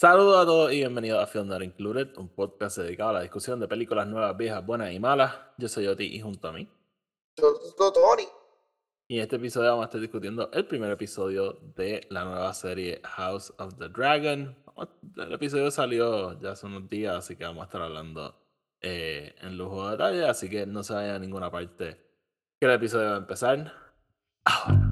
Saludos a todos y bienvenidos a Film Not Included, un podcast dedicado a la discusión de películas nuevas, viejas, buenas y malas. Yo soy Oti y junto a mí. Yo soy Tony. Y en este episodio vamos a estar discutiendo el primer episodio de la nueva serie House of the Dragon. El episodio salió ya hace unos días, así que vamos a estar hablando eh, en lujo de detalle, así que no se vaya a ninguna parte que el episodio va a empezar ahora.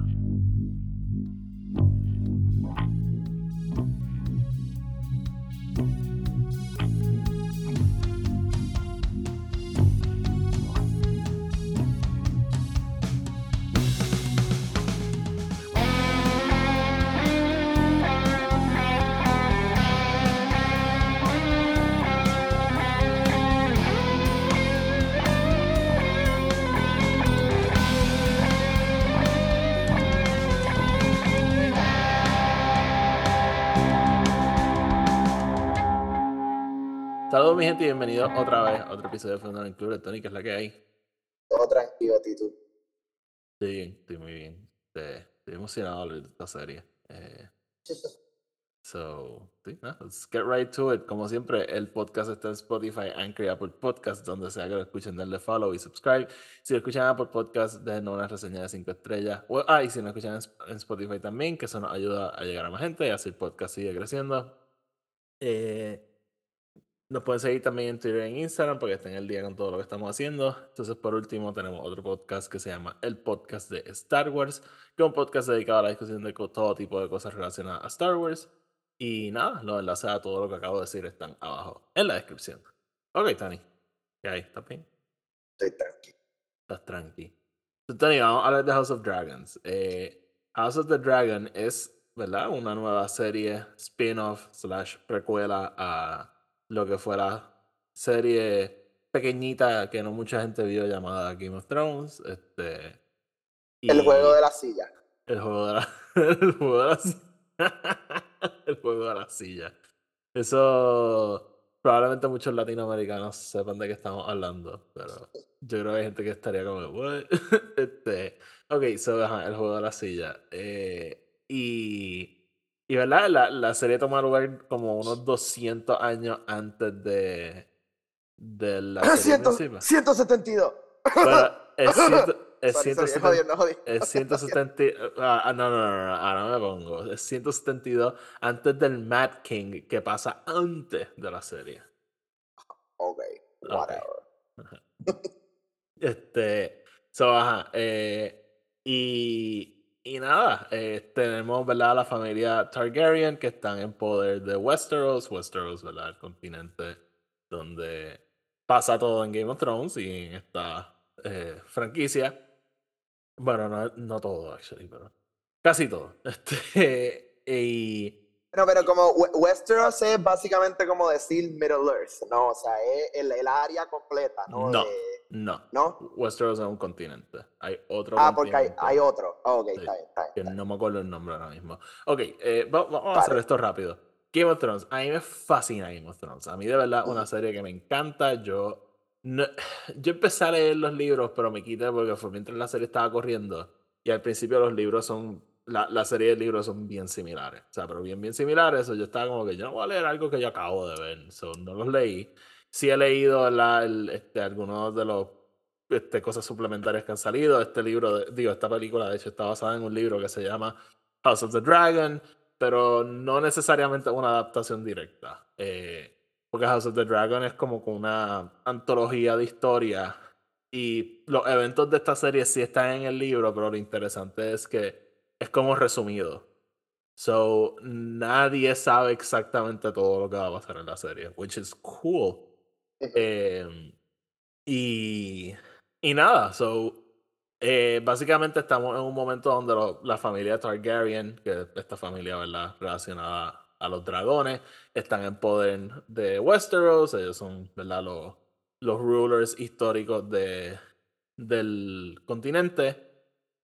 Gente y bienvenidos otra vez a otro episodio de Fernando Club. Tony, que es la que hay. Todo tranquilo, Tito. Estoy bien, estoy muy bien. Estoy, emocionado de esta serie. Eh, so, sí, no, let's get right to it. Como siempre, el podcast está en Spotify, Anchor y Apple Podcast, donde sea que lo escuchen, denle follow y subscribe. Si lo escuchan en Apple Podcast, den una reseña de 5 estrellas. ah, y si lo escuchan en Spotify también, que eso nos ayuda a llegar a más gente y así el podcast sigue creciendo. Eh, nos pueden seguir también en Twitter e en Instagram porque estén el día con todo lo que estamos haciendo. Entonces, por último, tenemos otro podcast que se llama El Podcast de Star Wars, que es un podcast dedicado a la discusión de todo tipo de cosas relacionadas a Star Wars. Y nada, los enlaces a todo lo que acabo de decir están abajo en la descripción. Ok, Tani. ¿Qué hay? ¿Estás bien? Estoy tranquilo. Estás tranqui. Entonces, Tani, vamos a hablar de House of Dragons. Eh, House of the Dragon es, ¿verdad? Una nueva serie spin-off slash precuela a lo que fuera serie pequeñita que no mucha gente vio llamada Game of Thrones. Este, El juego de la silla. El juego de la, el juego de la silla. el juego de la silla. Eso probablemente muchos latinoamericanos sepan de qué estamos hablando, pero yo creo que hay gente que estaría como, What? este, ok, so, ajá, el juego de la silla. Eh, y y verdad, la, la, serie toma lugar como unos 200 años antes de, de la serie 100, 172. Bueno, es, ciento, es, sorry, 170, sorry, jodiendo, jodiendo. es 170. Ah, no, no, no, no, ahora me pongo. Es 172 antes del Mad King que pasa antes de la serie. Ok, whatever. Okay. este, so, ajá, eh, y y nada, eh, tenemos, ¿verdad? La familia Targaryen que están en poder de Westeros. Westeros, ¿verdad? El continente donde pasa todo en Game of Thrones y en esta eh, franquicia. Bueno, no, no todo, actually, pero casi todo. Este, y... No, pero como Westeros es básicamente como decir Middle Earth, ¿no? O sea, es el, el área completa, ¿no? No. De... No. ¿No? Westeros es un continente. Hay otro. Ah, porque hay, hay, otro. Oh, ok, sí, está bien, está bien. Que no me acuerdo el nombre ahora mismo. Ok, eh, vamos, vamos vale. a hacer esto rápido. Game of Thrones. A mí me fascina Game of Thrones. A mí, de verdad, una serie que me encanta. Yo. No, yo empecé a leer los libros, pero me quité porque fue mientras la serie estaba corriendo. Y al principio los libros son. La, la serie de libros son bien similares. O sea, pero bien, bien similares. yo estaba como que yo no voy a leer algo que yo acabo de ver. So, no los leí sí he leído la, este, algunos de los este, cosas suplementarias que han salido. Este libro, digo, esta película de hecho está basada en un libro que se llama House of the Dragon, pero no necesariamente una adaptación directa. Eh, porque House of the Dragon es como una antología de historia y los eventos de esta serie sí están en el libro, pero lo interesante es que es como resumido. So, nadie sabe exactamente todo lo que va a pasar en la serie, which is cool. Eh, y, y nada, so, eh, básicamente estamos en un momento donde la familia Targaryen, que es esta familia ¿verdad? relacionada a los dragones, están en poder de Westeros, ellos son ¿verdad? Los, los rulers históricos de, del continente.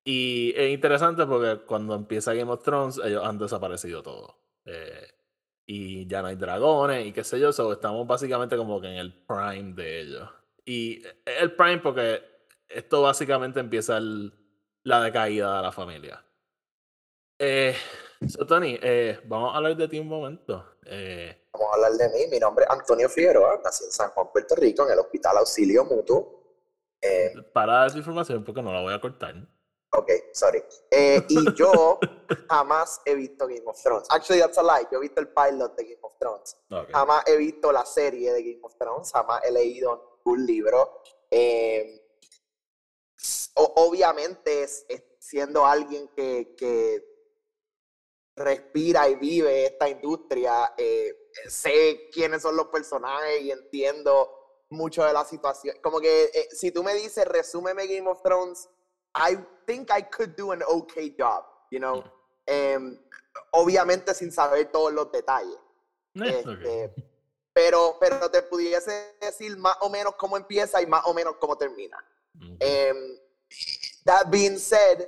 Y es interesante porque cuando empieza Game of Thrones, ellos han desaparecido todo. Eh, y ya no hay dragones y qué sé yo, so estamos básicamente como que en el prime de ellos. Y el prime porque esto básicamente empieza el, la decaída de la familia. Eh, So, Tony, eh, vamos a hablar de ti un momento. Eh, Vamos a hablar de mí. Mi nombre es Antonio Figueroa, nací en San Juan, Puerto Rico, en el Hospital Auxilio Mutuo. Eh, para dar esa información porque no la voy a cortar. Ok, sorry. Eh, y yo jamás he visto Game of Thrones. Actually, that's a lie. Yo he visto el pilot de Game of Thrones. Ok. Jamás he visto la serie de Game of Thrones. Jamás he leído un libro. Eh, o- obviamente, es- es siendo alguien que, que respira y vive esta industria, eh, sé quiénes son los personajes y entiendo mucho de la situación. Como que eh, si tú me dices, resúmeme Game of Thrones, I think I could do an okay job, you know. Em, obviamente sin saber todos los detalles. Eh. Este, pero, pero te pudiese decir más o menos cómo empieza y más o menos cómo termina. Em, that being said,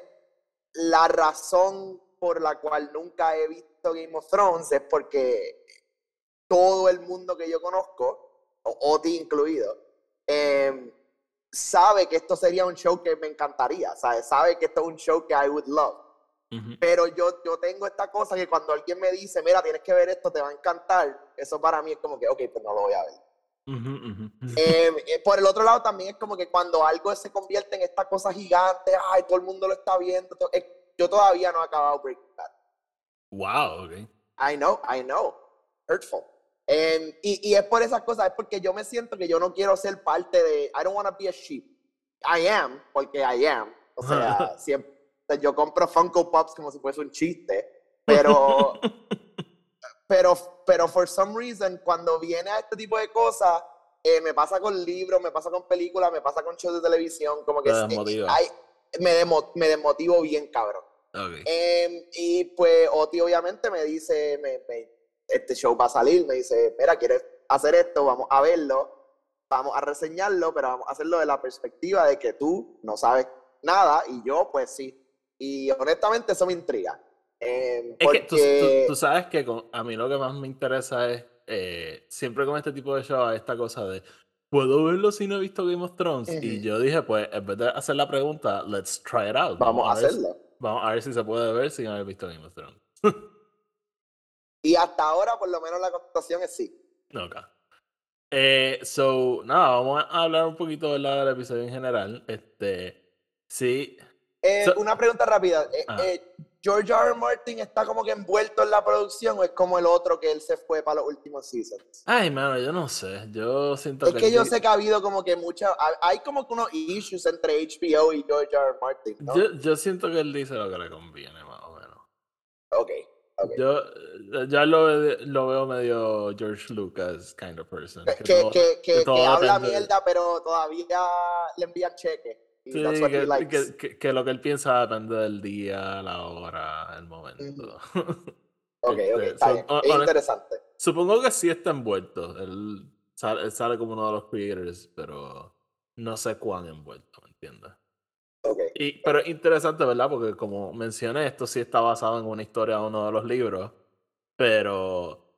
la razón por la cual nunca he visto Game of Thrones es porque todo el mundo que yo conozco, o Oti incluido, em, sabe que esto sería un show que me encantaría, ¿sabes? Sabe que esto es un show que I would love. Ujú. Pero yo, yo tengo esta cosa que cuando alguien me dice, mira, tienes que ver esto, te va a encantar, eso para mí es como que, ok, pues no lo voy a ver. Ujú, ujú. Eh, eh, por el otro lado también es como que cuando algo se convierte en esta cosa gigante, ay, todo el mundo lo está viendo, to- eh, yo todavía no he acabado Breaking Bad. Wow, ok. I know, I know, hurtful. Em, y, y es por esas cosas, es porque yo me siento que yo no quiero ser parte de, I don't want to be a sheep. I am, porque I am. O sea, siempre, yo compro Funko Pops como si fuese un chiste, pero, pero, pero for some reason, cuando viene a este tipo de cosas, eh, me pasa con libros, me pasa con películas, me pasa con shows de televisión, como que desmotiva. hay- me, demo- me desmotivo bien, cabrón. Ok. Em, y pues Oti obviamente me dice, me, me- este show va a salir, me dice, mira, ¿quieres hacer esto? Vamos a verlo, vamos a reseñarlo, pero vamos a hacerlo de la perspectiva de que tú no sabes nada y yo pues sí. Y honestamente eso me intriga. Em, Es que tú, porque- tú- tú sabes que con- a mí lo que más me interesa es, eh, siempre con este tipo de show, esta cosa de, ¿puedo verlo si no he visto Game of Thrones? Y Ujú. yo dije, pues, en vez de hacer la pregunta, let's try it out. vamos a ver si- hacerlo. vamos a ver si se puede ver sin haber visto Game of Thrones. Y hasta ahora por lo menos la contestación es sí. Ok. Eh, so, nada, vamos a hablar un poquito ¿verdad? del episodio en general. Este, sí, Eh, So- una pregunta rápida. eh, eh, ¿George R. R. Martin está como que envuelto en la producción o es como el otro que él se fue para los últimos seasons? Ay, mano, yo no sé. Yo siento Es que. que el yo sé que ha habido como que mucha, ha- hay como que unos issues entre HBO y George R. R. Martin, ¿no? yo, yo siento que él dice lo que le conviene, más o menos. Ok, ok. Yo eh, ya lo, ve- lo veo medio George Lucas kind of person. Que, que todo- que, que- todo habla mierda, pero todavía le envían cheques. Y Sí, que, lo que él piensa depende del día, la hora, el momento. ok, ok, este, está so, bien. Es interesante. Supongo que sí está envuelto. Él sale, él sale como uno de los creators, pero no sé cuán envuelto, ¿me entiendes? Y, pero es interesante, ¿verdad? Porque como mencioné, esto sí está basado en una historia de uno de los libros, pero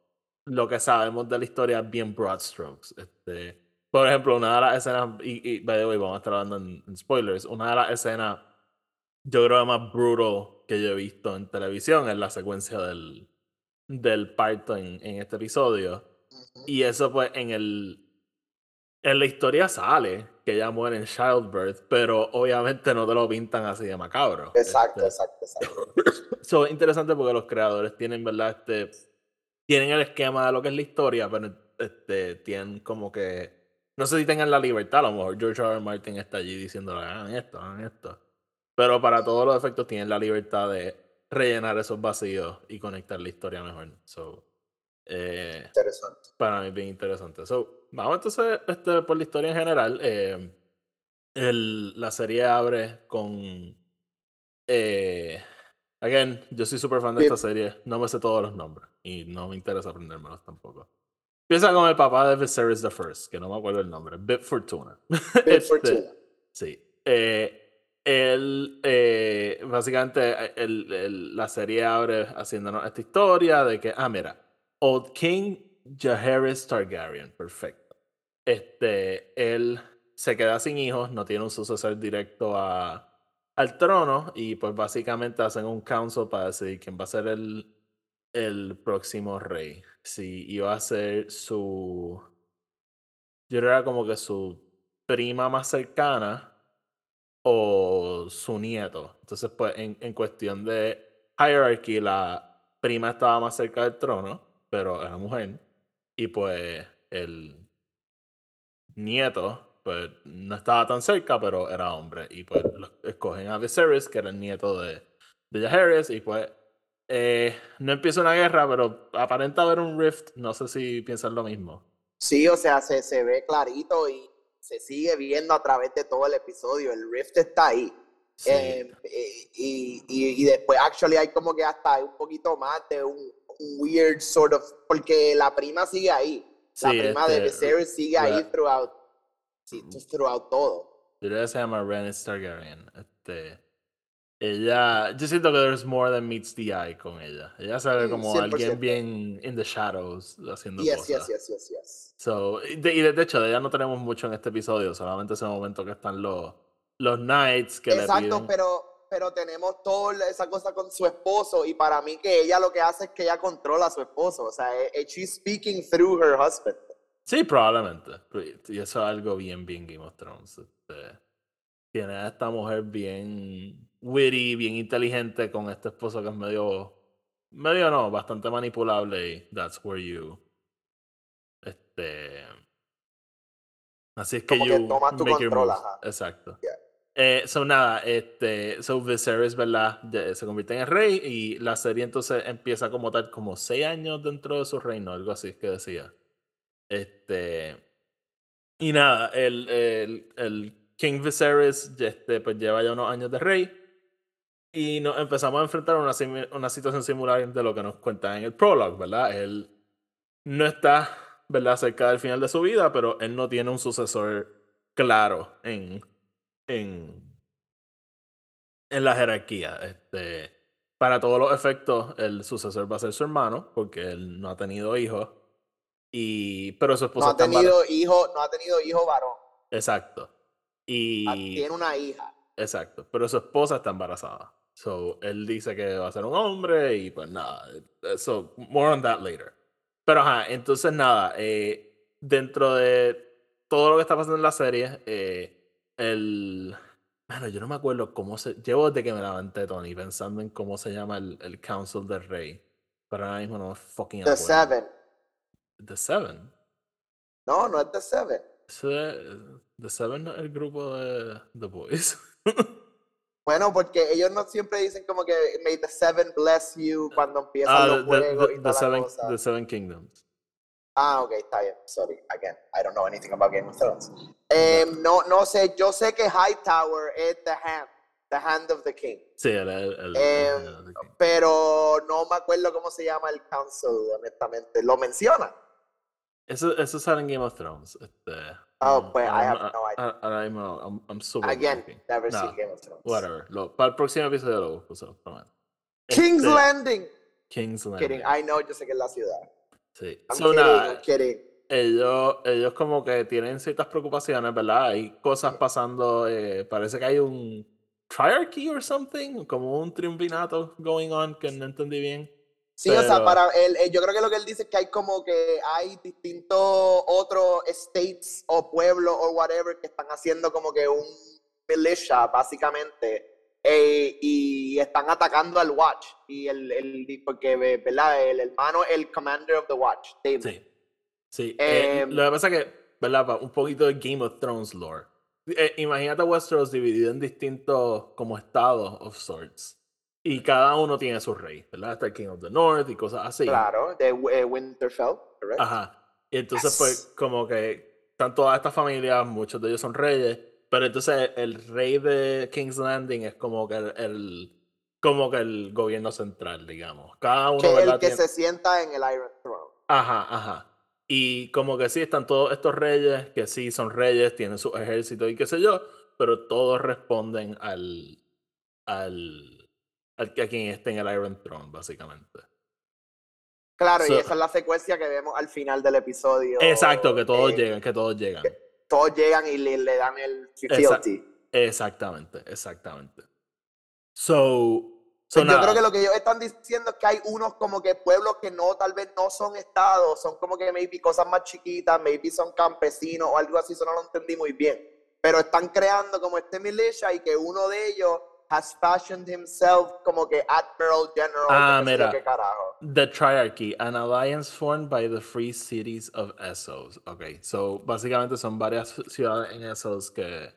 lo que sabemos de la historia es bien broad strokes. Este, por ejemplo, una de las escenas, y, y by the way, vamos a estar hablando en, en spoilers, una de las escenas, yo creo más brutal que yo he visto en televisión es la secuencia del, del parto en, en este episodio. Y eso pues en el... En la historia sale que ella muere en childbirth, pero obviamente no te lo pintan así de macabro. Exacto, Este, exacto, exacto. So, es interesante porque los creadores tienen, ¿verdad? Este, tienen el esquema de lo que es la historia, pero este, tienen como que. No sé si tengan la libertad, a lo mejor George R. R. Martin está allí diciendo, hagan esto, hagan esto. Pero para todos los efectos tienen la libertad de rellenar esos vacíos y conectar la historia mejor. So, eh, Interesante. para mí es bien interesante. So, vamos entonces este, por la historia en general. Eh, el- la serie abre con. Eh, again, yo soy súper fan de Bien. esta serie. No me sé todos los nombres. Y no me interesa aprendérmelos tampoco. Empieza con el papá de Viserys the First, que no me acuerdo el nombre. Bit Fortuna. Big Este, Fortuna. Sí. Eh, él, eh, básicamente, eh, el- el- la serie abre haciéndonos esta historia de que, ah, mira, Old King Jaehaerys Targaryen, perfecto. Este, él se queda sin hijos, no tiene un sucesor directo a, al trono y pues básicamente hacen un council para decidir quién va a ser el, el próximo rey. Si iba a ser su... Yo era como que su prima más cercana o su nieto. Entonces, pues, en, en cuestión de hierarchy, la prima estaba más cerca del trono, pero era mujer. Y pues el nieto, pues no estaba tan cerca, pero era hombre. Y pues escogen a Viserys, que era el nieto de, de Jaehaerys, y pues eh, no empieza una guerra, pero aparenta haber un rift. No sé si piensan lo mismo. Sí, o sea, se, se ve clarito y se sigue viendo a través de todo el episodio. El rift está ahí. Eh, y, y, y, después, actually, hay como que hasta un poquito más de un, weird sort of. Porque la prima sigue ahí. La prima de este, Viserys sigue ahí throughout, sí, throughout todo. Ella se llama Rhaenys Targaryen. Este, ella, yo siento que there's more than meets the eye con ella. Ella se ve como alguien bien in the shadows haciendo cosas. Yes, yes, yes, yes. So, y de, de, hecho, de ella no tenemos mucho en este episodio, solamente ese momento que están los, los knights que Exacto, le piden. pero, pero tenemos toda esa cosa con su esposo y para mí que ella lo que hace es que ella controla a su esposo, o sea, e, e, she's speaking through her husband. Sí, probablemente. Y eso es algo bien, bien Game of Thrones. Este, tiene a esta mujer bien witty, bien inteligente con este esposo que es medio, medio no, bastante manipulable y that's where you, este, así es que Como you que tomas tu control, Exacto. Eh, so nada, este, so Viserys, ¿verdad? se convierte en el rey y la serie entonces empieza como tal, como seis años dentro de su reino, algo así que decía. Este, y nada, el, el, el King Viserys este, pues lleva ya unos años de rey y nos empezamos a enfrentar a una, una situación similar de lo que nos cuenta en el prologue, ¿verdad? Él no está, ¿verdad?, cerca del final de su vida, pero él no tiene un sucesor claro en, en, en la jerarquía. Este, para todos los efectos, el sucesor va a ser su hermano, porque él no ha tenido hijos. Y, pero su esposa no ha tenido hijo, no ha tenido hijo varón. Exacto. Y ah, tiene una hija. Exacto, pero su esposa está embarazada. So, él dice que va a ser un hombre y pues nada. Eh, so, more on that later. Pero ajá, entonces nada, eh, dentro de todo lo que está pasando en la serie, eh, el... Bueno, yo no me acuerdo cómo se... Llevo desde que me levanté, Tony, pensando en cómo se llama el, el Council del Rey. Pero ahora mismo no me fucking The Seven. The Seven. No, no es The Seven. The Seven no es el grupo de The Boys. Bueno, porque ellos no siempre dicen como que May the Seven bless you cuando empiezan ah, los juegos y the, seven, the Seven Kingdoms. Ah, ok, está bien. Sorry, again, I don't know anything about Game of Thrones. Um, no, no sé, yo sé que Hightower es the hand, the hand of the king. Sí, el, el, um, pero no me acuerdo cómo se llama el council, honestamente. ¿Lo menciona? Eso, eso sale en Game of Thrones. Este, oh, pues I have no idea. Ahora mismo, I'm, I'm super Again, never seen Game of Thrones. Whatever. Lo, para el próximo episodio lo busco, so, King's este, Landing. King's Landing. Kidding. I know, yo sé que es la ciudad. Sí. So, nada. Ellos, ellos como que tienen ciertas preocupaciones, ¿verdad? Hay cosas pasando, eh, parece que hay un triarchy or something, como un triunvinato going on que no entendí bien. Sí, o sea, para él, eh, yo creo que lo que él dice es que hay como que hay distintos otros states o pueblos o whatever que están haciendo como que un militia, básicamente, eh, y están atacando al Watch. Y el, el porque, ¿verdad? El hermano, el commander of the Watch, David. Sí. Sí. Eh, lo que pasa es que, ¿verdad? Un poquito de Game of Thrones lore. imagínate Westeros dividido en distintos como estados of sorts. Y cada uno tiene su rey, ¿verdad? Está el King of the North y cosas así. Claro, de eh, Winterfell, correcto. Ajá. Y entonces, pues, como que están todas estas familias, muchos de ellos son reyes, pero entonces el rey de King's Landing es como que el, como que el gobierno central, digamos. Cada uno, que el que se sienta en el Iron Throne. Ajá, ajá. Y como que sí, están todos estos reyes, que sí son reyes, tienen su ejército y qué sé yo, pero todos responden al, al a quien esté en el Iron Throne, básicamente. Claro, y esa es la secuencia que vemos al final del episodio. Exacto, que todos eh, llegan, que todos llegan. Todos llegan y le, dan el exactamente, exactamente. So, So, yo creo que lo que ellos están diciendo es que hay unos como que pueblos que no, tal vez no son estados, son como que maybe cosas más chiquitas, maybe son campesinos o algo así, eso no lo entendí muy bien. Pero están creando como este militia y que uno de ellos has fashioned himself como que Admiral General. Ah, mira. ¿Qué carajo? The Triarchy, an alliance formed by the free cities of Essos. Ok, so básicamente son varias ciudades en Essos que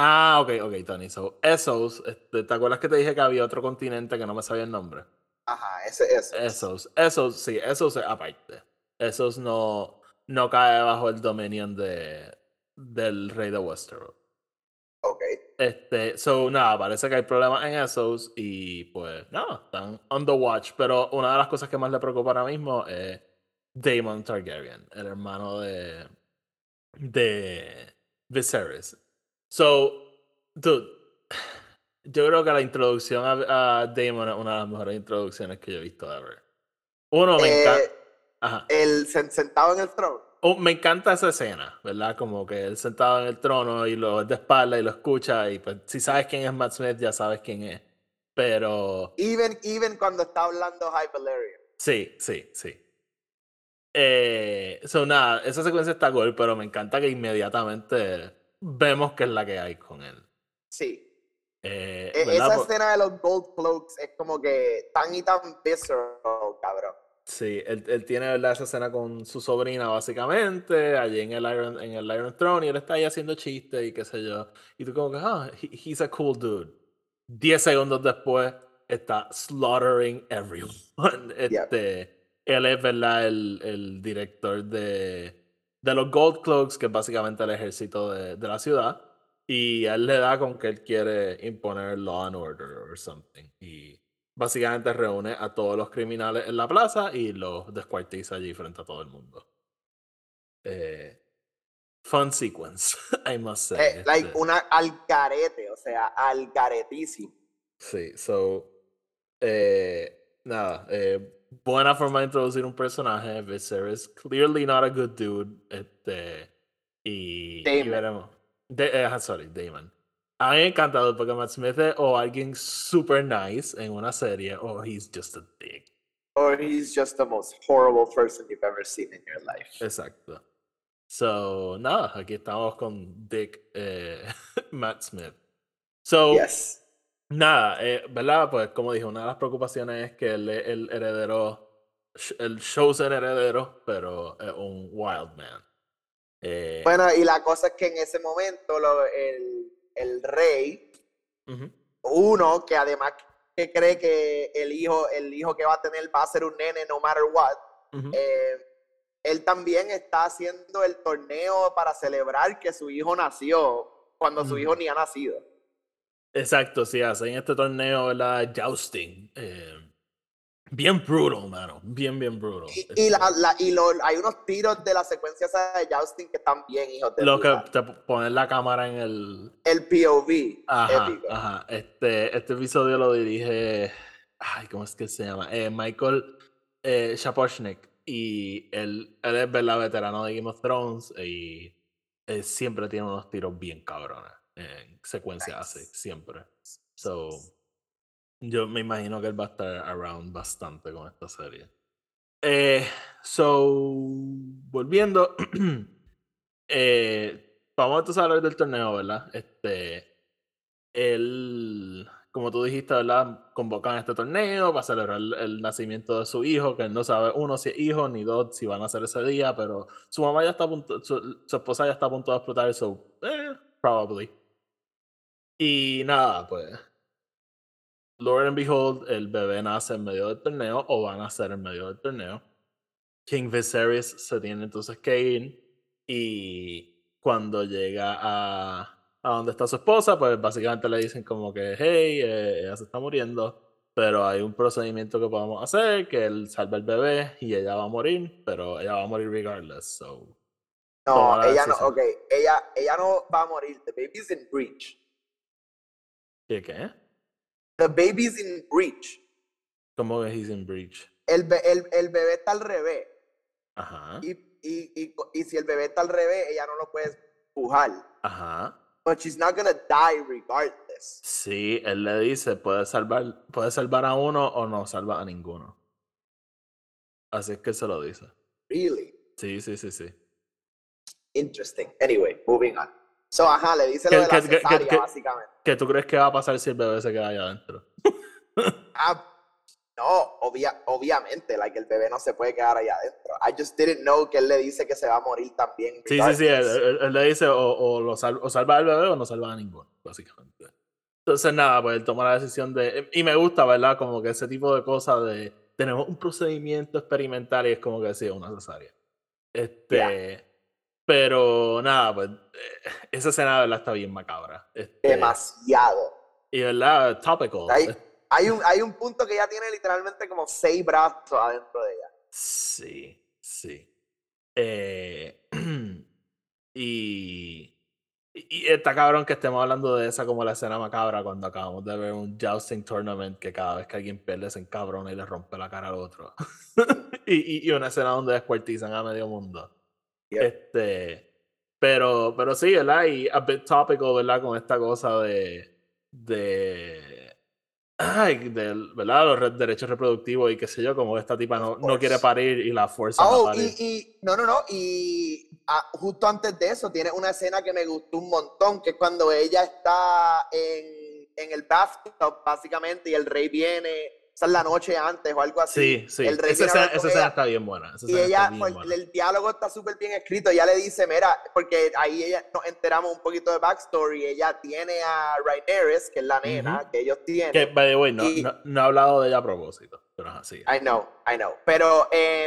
Ah, ok, ok, Tony. So, Essos, este, ¿te acuerdas que te dije que había otro continente que no me sabía el nombre? Ajá, ese es. Esos, esos, sí, esos es aparte. Esos no, no cae bajo el dominio de, del rey de Westeros. Ok. Este, so, nada, parece que hay problemas en esos y pues, no, están on the watch. Pero una de las cosas que más le preocupa ahora mismo es Daemon Targaryen, el hermano de, de Viserys. So, dude, yo creo que la introducción a, a, Damon es una de las mejores introducciones que yo he visto ever. Uno, me encanta. Eh, Ajá. El sentado en el trono. Oh, me encanta esa escena, ¿verdad? Como que él sentado en el trono y lo de espalda y lo escucha y pues si sabes quién es Matt Smith ya sabes quién es. Pero... Even, even cuando está hablando High Valerian. Sí, sí, sí. Eh, so, nada, esa secuencia está cool, pero me encanta que inmediatamente vemos que es la que hay con él. Sí. Eh, e, esa escena de los Gold Cloaks es como que tan y tan visceral, cabrón. Sí, él, él, tiene ¿verdad? esa escena con su sobrina, básicamente, allí en el, Iron, en el Iron Throne, y él está ahí haciendo chistes y qué sé yo. Y tú, como que, ah, he's a cool dude. Diez segundos después, está slaughtering everyone. Este, Él es, ¿verdad?, el, el director de de los Gold Cloaks, que es básicamente el ejército de, de, la ciudad. Y él le da con que él quiere imponer law and order or something. Y básicamente reúne a todos los criminales en la plaza y los descuartiza allí frente a todo el mundo. Eh, fun sequence, I must say. Eh, like este. una algarete, o sea, algaretísimo. Sí, so. Eh, nada, eh, buena forma de introducir un personaje. Viserys, clearly not a good dude. Este, y, y veremos. De, uh, sorry, Damon. A mí me ha encantado porque Matt Smith es o alguien super nice en una serie o he's just a dick. Or he's just the most horrible person you've ever seen in your life. Exacto. So, nada, aquí estamos con Dick eh, Matt Smith. So, yes. Nada, eh, ¿verdad? Pues como dije, una de las preocupaciones es que él es el heredero, el chosen heredero, pero es un wild man. Eh, bueno, y la cosa es que en ese momento lo, el, el, rey, uno que además que cree que el hijo, el hijo que va a tener va a ser un nene no matter what, eh, él también está haciendo el torneo para celebrar que su hijo nació cuando su hijo ni ha nacido. Exacto, sí, hacen este torneo, ¿verdad? Jousting. Eh, bien brutal, mano. Bien, bien brutal. Y, y, la, la, y lo, hay unos tiros de la secuencia de Jousting que están bien, hijos de Lo que te ponen la cámara en el... El POV. Ajá, ajá. Este, este episodio lo dirige... Ay, ¿cómo es que se llama? Eh, Michael eh, Shaposhnik. Y él, él es, ¿verdad? Veterano de Game of Thrones y él siempre tiene unos tiros bien cabrones en secuencia nice. así, siempre. So, yo me imagino que él va a estar around bastante con esta serie. Eh, so, volviendo, eh, vamos entonces a hablar del torneo, ¿verdad? Este, él, como tú dijiste, ¿verdad? Convocan este torneo para celebrar el, nacimiento de su hijo, que él no sabe, uno, si es hijo, ni dos, si van a hacer ese día, pero su mamá ya está a punto, su, su esposa ya está a punto de explotar, so, eh, probably. Y nada, pues. Lord and Behold, el bebé nace en medio del torneo o va a nacer en medio del torneo. King Viserys se tiene entonces que ir y cuando llega a, a donde está su esposa, pues básicamente le dicen como que, hey, eh, ella se está muriendo, pero hay un procedimiento que podemos hacer, que él salva al bebé y ella va a morir, pero ella va a morir regardless, so... No, ella no, ok, ella, ella no va a morir, the baby's in breach. ¿Qué qué? The baby's in breach. ¿Cómo que he's in breach? El, el, el bebé está al revés. Ajá. Y, y, y, y, si el bebé está al revés, ella no lo puede pujar. Ajá. but she's not gonna die regardless. Sí, él le dice, puedes salvar, puedes salvar a uno o no salva a ninguno. Así es que se lo dice. Really? Sí, sí, sí, sí. Interesting. Anyway, moving on. So, ajá, le dice lo ¿Qué- de la cesárea, qué- básicamente. ¿Qué tú crees que va a pasar si el bebé se queda allá adentro? Ah, no, obvia, obviamente, like, el bebé no se puede quedar allá adentro. I just didn't know que él le dice que se va a morir también. Sí, sí, sí, él, regardless. él- él le dice o, o lo sal- o salva al bebé o no salva a ninguno, básicamente. Entonces, nada, pues él toma la decisión de... Y me gusta, ¿verdad? Como que ese tipo de cosas de... Tenemos un procedimiento experimental y es como que sí, una cesárea. Este... Pero nada, pues eh, esa escena de verdad está bien macabra. Este, Demasiado. y verdad, topical. Hay, hay, un, hay un punto que ya tiene literalmente como seis brazos adentro de ella. Sí, sí. Eh, y, y está cabrón que estemos hablando de esa como la escena macabra cuando acabamos de ver un jousting tournament que cada vez que alguien pierde se encabrona y le rompe la cara al otro. y, y- y una escena donde descuartizan a medio mundo. Yep. Este, pero, pero sí, ¿verdad? Y a bit topical, ¿verdad? Con esta cosa de, de, ay, del, ¿verdad? Los re- derechos reproductivos y qué sé yo, como esta tipa no, no quiere parir y la fuerza a Oh, parir. y, y no, no, no. Y ah, justo antes de eso, tiene una escena que me gustó un montón, que es cuando ella está en, en el bathtub, básicamente, y el rey viene, esa es la noche antes o algo así. Sí, sí. El rey Esa escena, está bien buena. esa Y ella, bien pues, buena. el diálogo está súper bien escrito. Ella le dice, mira, porque ahí ella nos enteramos un poquito de backstory. Ella tiene a Rhaenyra, que es la nena que ellos tienen. Que, by the way, no, y- no, no he hablado de ella a propósito, pero es así. I know, I know. Pero eh,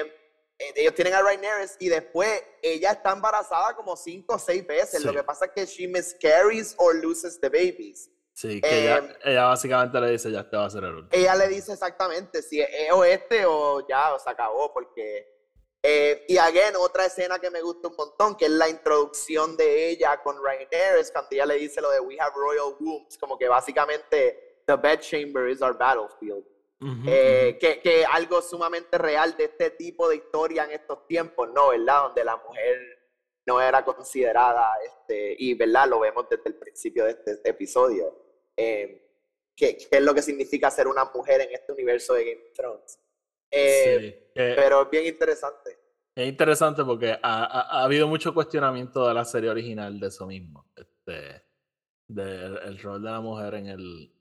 eh, ellos tienen a Rhaenyra y después ella está embarazada como cinco o seis veces. Lo que pasa es que she miscarries or loses the babies. Sí, que ella, Em, ella básicamente le dice, ya este va a ser el último. Ella le dice exactamente si es o este o ya, o se acabó, porque... eh, y again, otra escena que me gusta un montón, que es la introducción de ella con Rhaenyra, cuando ella le dice lo de We have royal wombs, como que básicamente the bedchamber is our battlefield. Ujú, Eh, ujú. que, que algo sumamente real de este tipo de historia en estos tiempos, ¿no? ¿Verdad? Donde la mujer no era considerada, este, y ¿verdad? Lo vemos desde el principio de este episodio. Eh, ¿qué, qué es lo que significa ser una mujer en este universo de Game of Thrones? Eh, Sí, Pero es bien interesante. Es interesante porque ha, ha- ha habido mucho cuestionamiento de la serie original de eso mismo. Este, del el rol de la mujer en, el,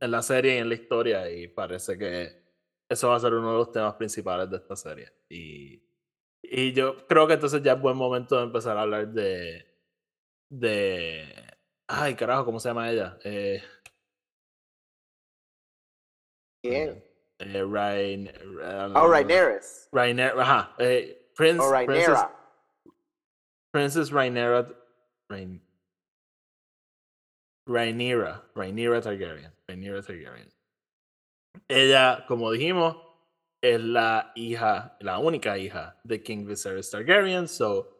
en la serie y en la historia. Y parece que eso va a ser uno de los temas principales de esta serie. Y, y yo creo que entonces ya es buen momento de empezar a hablar de. de ay, carajo, ¿cómo se llama ella? Eh, Bien. eh, Rain, Oh, Rhaenyra. Rhaenyra, ajá. eh, Prince, O Princess. Princess Rhaenyra. Rain, Rhaenyra. Rhaenyra Targaryen. Rhaenyra Targaryen. Ella, como dijimos, es la hija, la única hija de King Viserys Targaryen. So,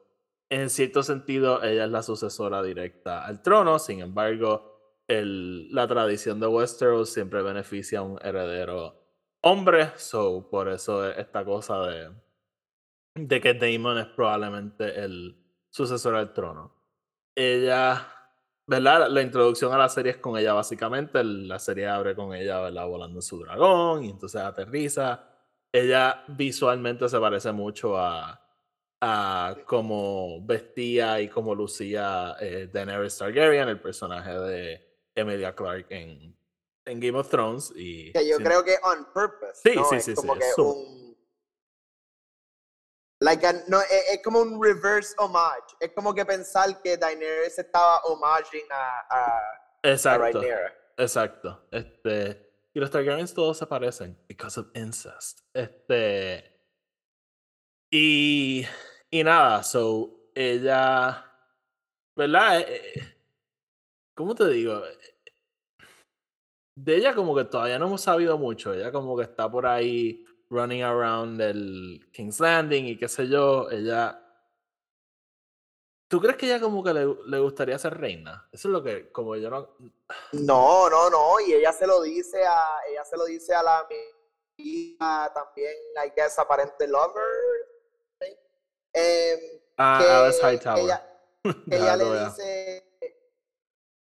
en cierto sentido, ella es la sucesora directa al trono. Sin embargo, el- la tradición de Westeros siempre beneficia a un heredero hombre. So, por eso es esta cosa de, de que Daemon es probablemente el sucesor al trono. Ella, ¿verdad? La introducción a la serie es con ella básicamente. La serie abre con ella, ¿verdad? Volando su dragón y entonces aterriza. Ella visualmente se parece mucho a, a cómo vestía y cómo lucía eh, Daenerys Targaryen, el personaje de Emilia Clarke en, en Game of Thrones. Y Que yo creo que on purpose. Sí, ¿no? sí, es sí, como sí, que un. Like a- no, es, es como un reverse homage. Es como que pensar que Daenerys estaba homaging a, a, Exacto. Exacto. Este. Y los Targaryens todos se parecen. Because of incest. Este. Y. Y nada, so. Ella. ¿Verdad? Eh, eh, ¿Cómo te digo? De ella, como que todavía no hemos sabido mucho. Ella, como que está por ahí running around el King's Landing y qué sé yo. Ella. ¿Tú crees que ella, como que le, le gustaría ser reina? Eso es lo que, como yo no. No, no, no. Y ella se lo dice a. Ella se lo dice a la amiga también, I guess, aparente lover. ¿sí? Em, Ah, que Alice Hightower. ella, que que le vea. dice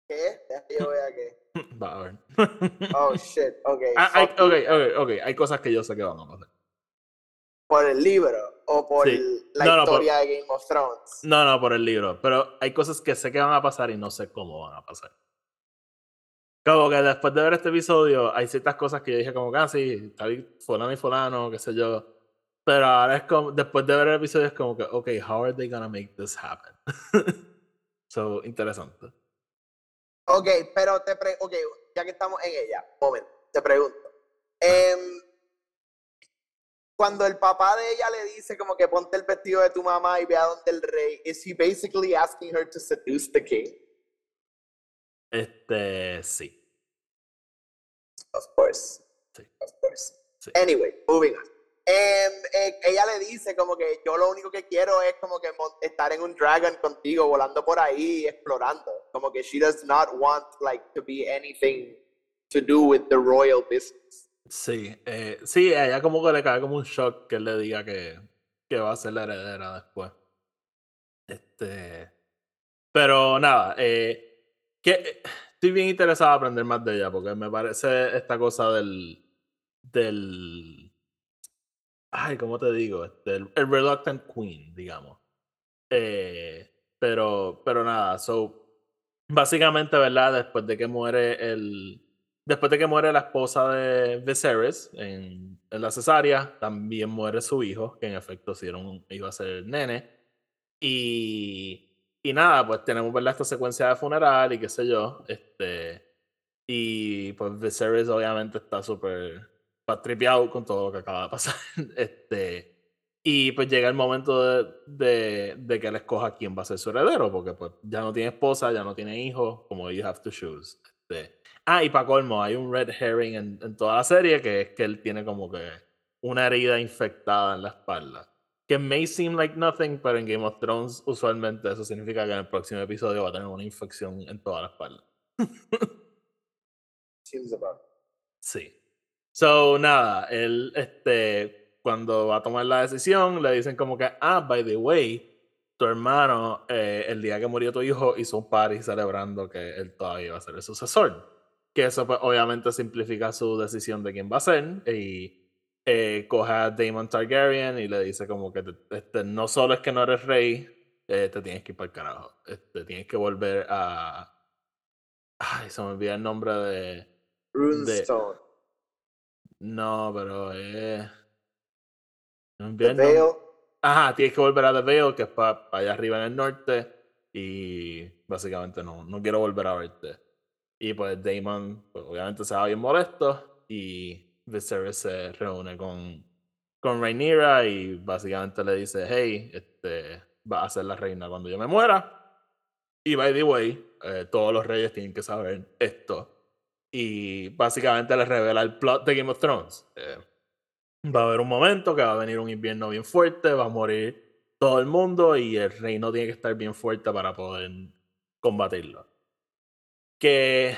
¿Qué? Yo vea qué. Va a ver. Oh shit, ok. Ah, hay, ok, ok, ok. Hay cosas que yo sé que van a pasar. ¿Por el libro o por Sí. la No, no, historia de Game of Thrones? No, no, por el libro. Pero hay cosas que sé que van a pasar y no sé cómo van a pasar. Como que después de ver este episodio, hay ciertas cosas que yo dije como que, ah, tal fulano y fulano, qué sé yo. Pero ahora es como, después de ver el episodio es como que, ok, how are they gonna make this happen? so, interesante. Ok, pero te pre ok, ya que estamos en ella, momento, te pregunto. Em, cuando el papá de ella le dice como que ponte el vestido de tu mamá y ve a donde el rey, is he basically asking her to seduce the king? Este, sí. Of course. Sí. Of course. Sí. Anyway, moving on. Em, eh, ella le dice como que yo lo único que quiero es como que estar en un dragon contigo, volando por ahí, explorando. Como que she does not want like to be anything to do with the royal business. Sí, eh, sí, a ella como que le cae como un shock que él le diga que, que va a ser la heredera después. Este. Pero nada, eh, que estoy bien interesado en aprender más de ella, porque me parece esta cosa del. del. Ay, ¿cómo te digo? Este, el, el Reluctant Queen, digamos. Eh, pero, pero nada, so. Básicamente, ¿verdad? Después de que muere el. Después de que muere la esposa de Viserys en, en la cesárea, también muere su hijo, que en efecto sí era un- iba a ser nene. Y, y nada, pues tenemos ¿verdad? esta secuencia de funeral y qué sé yo. Este, y pues Viserys obviamente está súper patripiado con todo lo que acaba de pasar. Este, y pues llega el momento de, de, de que él escoja quién va a ser su heredero, porque pues ya no tiene esposa, ya no tiene hijos, como you have to choose. Este, ah, y para colmo, hay un red herring en, en toda la serie que es que él tiene como que una herida infectada en la espalda. Que may seem like nothing, pero en Game of Thrones usualmente eso significa que en el próximo episodio va a tener una infección en toda la espalda. Seems about. Sí. So, nada, él, este, cuando va a tomar la decisión, le dicen como que, ah, by the way, tu hermano, eh, el día que murió tu hijo, hizo un party celebrando que él todavía iba a ser el sucesor. Que eso, pues, obviamente simplifica su decisión de quién va a ser. Y eh, coge a Daemon Targaryen y le dice como que te- este, no solo es que no eres rey, eh, te tienes que ir para el carajo. Este, tienes que volver a... Ay, se me olvida el nombre de... Runestone. No, pero es. No The. Ajá, tienes que volver a The Veil, que es para allá arriba en el norte. Y básicamente no, no quiero volver a verte. Y pues Damon, pues, obviamente se va bien molesto. Y Viserys se reúne con, con Rhaenyra y básicamente le dice: Hey, este, va a ser la reina cuando yo me muera. Y by the way, eh, todos los reyes tienen que saber esto. Y básicamente le revela el plot de Game of Thrones. Eh, va a haber un momento que va a venir un invierno bien fuerte, va a morir todo el mundo y el reino tiene que estar bien fuerte para poder combatirlo. Que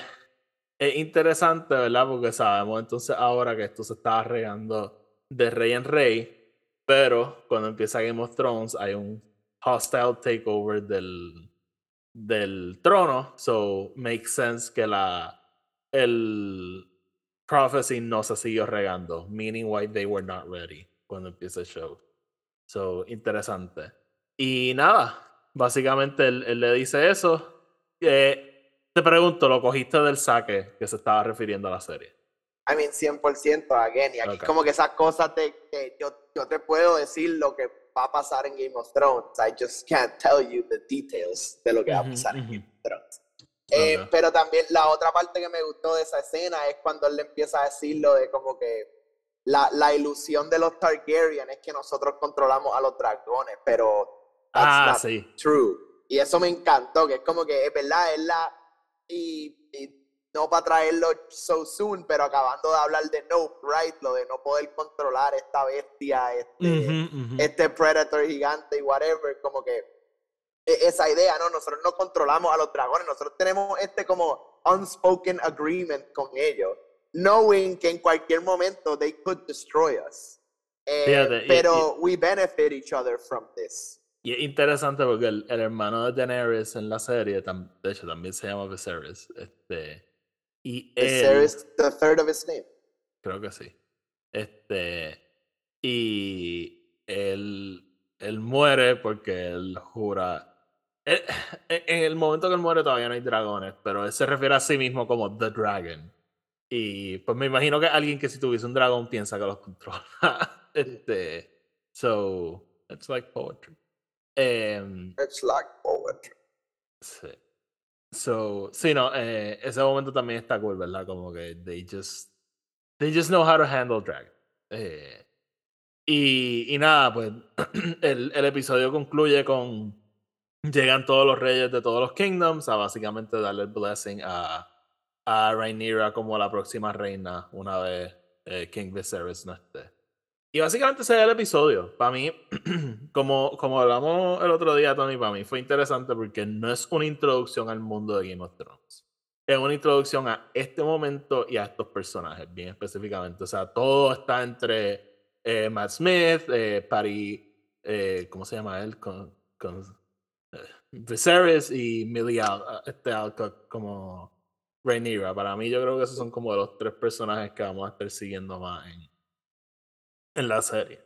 es interesante, ¿verdad? Porque sabemos entonces ahora que esto se está regando de rey en rey, pero cuando empieza Game of Thrones hay un hostile takeover del, del trono, so makes sense que la el prophecy no se siguió regando, meaning why they were not ready cuando empieza el show. So, interesante. Y nada, básicamente él, le dice eso. Eh, te pregunto, ¿lo cogiste del saque que se estaba refiriendo a la serie? I mean, 100% again. Y aquí Ok. como que esas cosas de que yo, yo te puedo decir lo que va a pasar en Game of Thrones. I just can't tell you the details de lo que va a pasar en. Game of Thrones. Eh. Pero también la otra parte que me gustó de esa escena es cuando él le empieza a decir lo de como que la, la ilusión de los Targaryen es que nosotros controlamos a los dragones, pero that's Ah, not sí. true. Y eso me encantó, que es como que es verdad, es la. Y, y no para traerlo so soon, pero acabando de hablar de Nope, right? Lo de no poder controlar esta bestia, este, este Predator gigante y whatever, como que e- esa idea, ¿no? Nosotros no controlamos a los dragones, nosotros tenemos este como unspoken agreement con ellos, knowing que en cualquier momento they could destroy us. Eh, Fíjate, y- pero we benefit each other from this. Y es interesante porque el, el, hermano de Daenerys en la serie, de hecho, también se llama Viserys. Este, y Viserys, the third of his name. Creo que sí. Este, y él, él muere porque él jura. en el momento que él muere todavía no hay dragones, pero él se refiere a sí mismo como The Dragon. Y pues me imagino que alguien que si tuviese un dragón piensa que los controla. este, so, it's like poetry. Um, It's like poetry. Sí. So, sí, no, eh, ese momento también está cool, ¿verdad? Como que they just, they just know how to handle drag. Eh, y, y, nada, pues el, el, episodio concluye con, llegan todos los reyes de todos los kingdoms a básicamente darle el blessing a, a Rhaenyra como la próxima reina una vez eh, King Viserys no esté. Y básicamente ese es el episodio. Para mí, como, como hablamos el otro día, Tony, para mí fue interesante porque no es una introducción al mundo de Game of Thrones. Es una introducción a este momento y a estos personajes, bien específicamente. O sea, todo está entre eh, Matt Smith, eh, Patty, eh, ¿cómo se llama él? Con, eh, Viserys y Millie este, Alcock como Rhaenyra. Para mí, yo creo que esos son como los tres personajes que vamos a estar siguiendo más en, en la serie.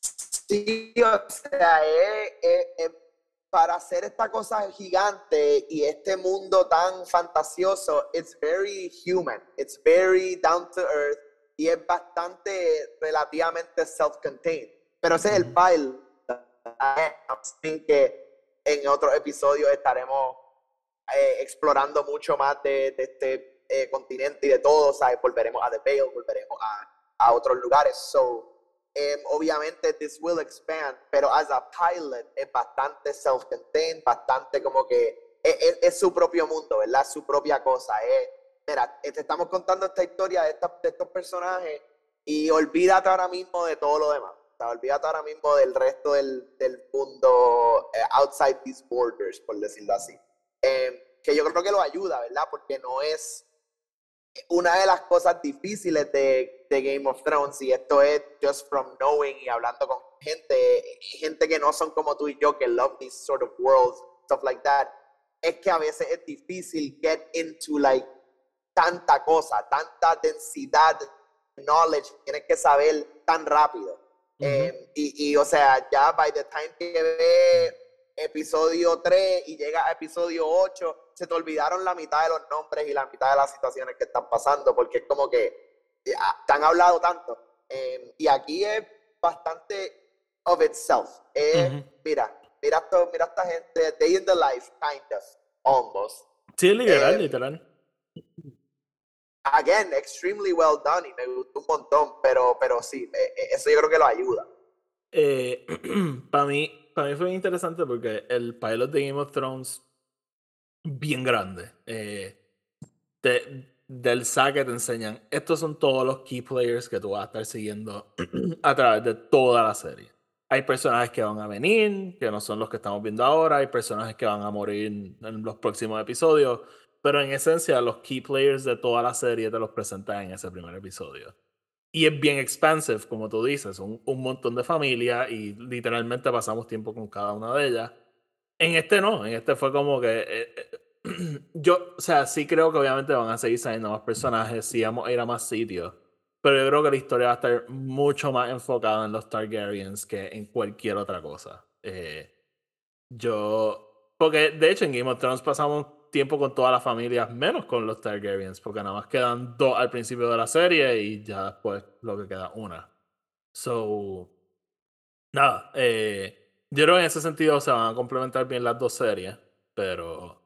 Sí, o sea, para hacer esta cosa gigante y este mundo tan fantasioso, it's very human, it's very down to earth y es bastante relativamente self-contained. Pero ese es el pile que en otros episodios estaremos eh, explorando mucho más de, este eh, continente y de todo, ¿sabes? Volveremos a The Vale, volveremos a a otros lugares. So, um, obviamente, this will expand, pero as a pilot es bastante self-contained, bastante como que es, es, su propio mundo, ¿verdad? Su propia cosa. Es, mira, te estamos contando esta historia de, de estos personajes y olvídate ahora mismo de todo lo demás. O sea, olvídate ahora mismo del resto del, del mundo eh, outside these borders, por decirlo así. Eh, que yo creo que lo ayuda, ¿verdad? Porque no es una de las cosas difíciles de, de, Game of Thrones, y esto es just from knowing y hablando con gente, gente que no son como tú y yo, que love these sort of worlds, stuff like that, es que a veces es difícil get into like tanta cosa, tanta densidad de knowledge, tienes que saber tan rápido. Eh, y, y, o sea, ya by the time que ve episodio 3 y llega a episodio 8, se te olvidaron la mitad de los nombres y la mitad de las situaciones que están pasando, porque es como que ya, te han hablado tanto. Em, y aquí es bastante of itself. Mira, mira, esto, mira esta gente, day in the life, kind of, almost. Sí, literal, em, literal. Again, extremely well done y me gustó un montón, pero, pero sí, e, e, eso yo creo que lo ayuda. Eh, para mí, para mí fue interesante porque el pilot de Game of Thrones bien grande. Eh, del saque te enseñan, estos son todos los key players que tú vas a estar siguiendo a través de toda la serie. Hay personajes que van a venir, que no son los que estamos viendo ahora, hay personajes que van a morir en los próximos episodios, pero en esencia los key players de toda la serie te los presentan en ese primer episodio. Y es bien expansive, como tú dices, un, un montón de familias y literalmente pasamos tiempo con cada una de ellas. En este no, en este fue como que. Eh, eh, yo, o sea, sí creo que obviamente van a seguir saliendo más personajes, sí vamos a ir a más sitios. Pero yo creo que la historia va a estar mucho más enfocada en los Targaryens que en cualquier otra cosa. Eh, yo. Porque de hecho en Game of Thrones pasamos tiempo con todas las familias, menos con los Targaryens, porque nada más quedan dos al principio de la serie y ya después lo que queda una. So. Nada, eh yo creo que en ese sentido se van a complementar bien las dos series, pero,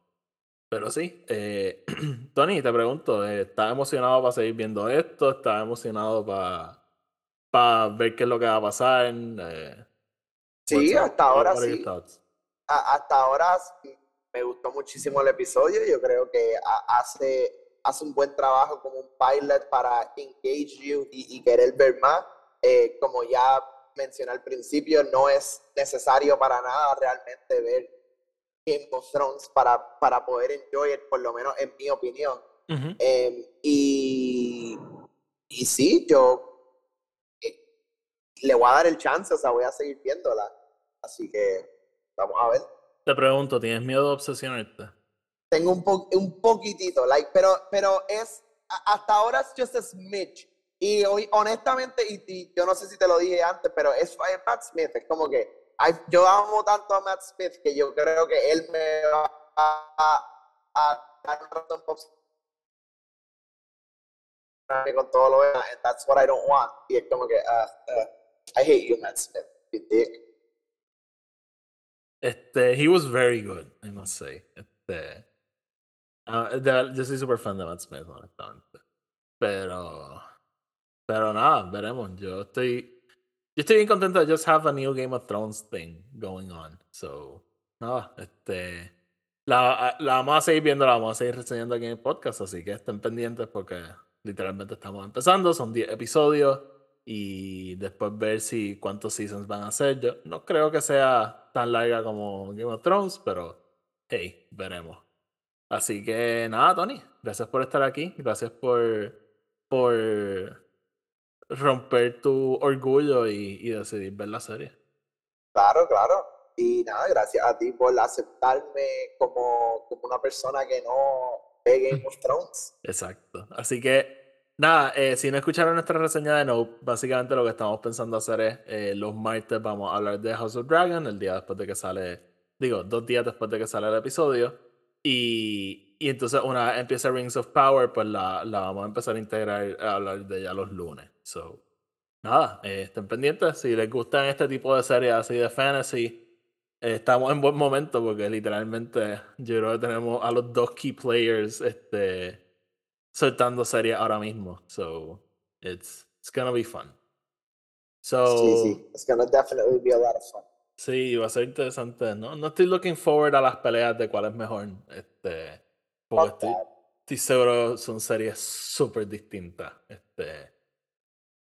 pero sí. Eh, Tony, te pregunto, eh, ¿estás emocionado para seguir viendo esto? ¿Estás emocionado para, para ver qué es lo que va a pasar? Eh, sí, hasta ahora sí. hasta ahora me gustó muchísimo el episodio. Yo creo que hace, hace un buen trabajo como un pilot para engage you y, y querer ver más. Eh, como ya mencioné al principio, no es necesario para nada realmente ver Game of Thrones para, para poder enjoy por lo menos en mi opinión. Em, y, y sí, yo eh, le voy a dar el chance, o sea, voy a seguir viéndola. Así que vamos a ver. Te pregunto, ¿tienes miedo de obsesionarte? Tengo un, po un poquitito, like, pero, pero es, hasta ahora es just a smidge. Y hoy, honestamente, y, yo no sé si te lo dije antes, pero es, Matt Smith, es como que yo amo tanto a Matt Smith que yo creo que él me va a, dar un razón con todo lo demás, and that's what I don't want. Y es como que, uh, uh, I hate you, Matt Smith, you dick. Este, he was very good, I must say. Este, uh, yo soy super fan de Matt Smith, honestamente. Pero, pero nada, veremos. Yo estoy, yo estoy bien contento de just have a new Game of Thrones thing going on. So, nada, este, la, la vamos a seguir viendo, la vamos a seguir reseñando aquí en el podcast, así que estén pendientes porque literalmente estamos empezando, son 10 episodios y después ver si cuántos seasons van a ser. Yo no creo que sea tan larga como Game of Thrones, pero hey, veremos. Así que nada, Tony, gracias por estar aquí, gracias por, por romper tu orgullo y, y decidir ver la serie. Claro, claro. Y nada, gracias a ti por aceptarme como, como una persona que no ve Game of Thrones. Exacto. Así que Nada, eh, si no escucharon nuestra reseña de No, básicamente lo que estamos pensando hacer es eh, los martes vamos a hablar de House of Dragon, el día después de que sale, digo, dos días después de que sale el episodio. Y, y entonces una vez empieza Rings of Power, pues la, la, vamos a empezar a integrar, a hablar de ella los lunes. So, nada, eh, estén pendientes. Si les gustan este tipo de series así de fantasy, estamos en buen momento porque literalmente yo creo que tenemos a los dos key players este, soltando series ahora mismo. So it's it's gonna be fun. So, sí, sí, it's gonna definitely be a lot of fun. Sí, va a ser interesante. No, no estoy looking forward a las peleas de cuál es mejor. Este, porque estoy, estoy, seguro son series súper distintas. Este,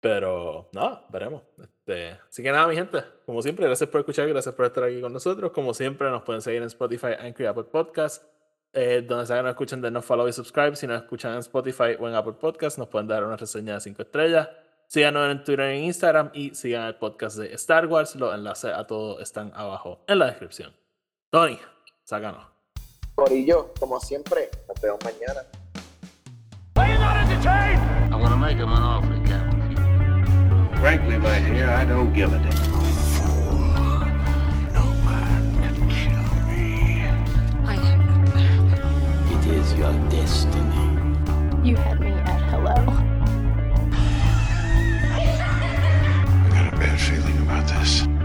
pero no, veremos. Este, así que nada, mi gente, como siempre, gracias por escuchar, gracias por estar aquí con nosotros. Como siempre, nos pueden seguir en Spotify, Anchor y Apple Podcast. Eh, donde sea que nos escuchen, denos follow y subscribe. Si nos escuchan en Spotify o en Apple Podcast, nos pueden dar una reseña de 5 estrellas. Síganos en Twitter e Instagram y sigan el podcast de Star Wars. Los enlaces a todo están abajo en la descripción. Tony, sácanos. Corillo, como siempre, nos vemos mañana. I'm gonna make him an offer again. Frankly, my dear, I don't give a damn. It is your destiny. You had me at hello. I got a bad feeling about this.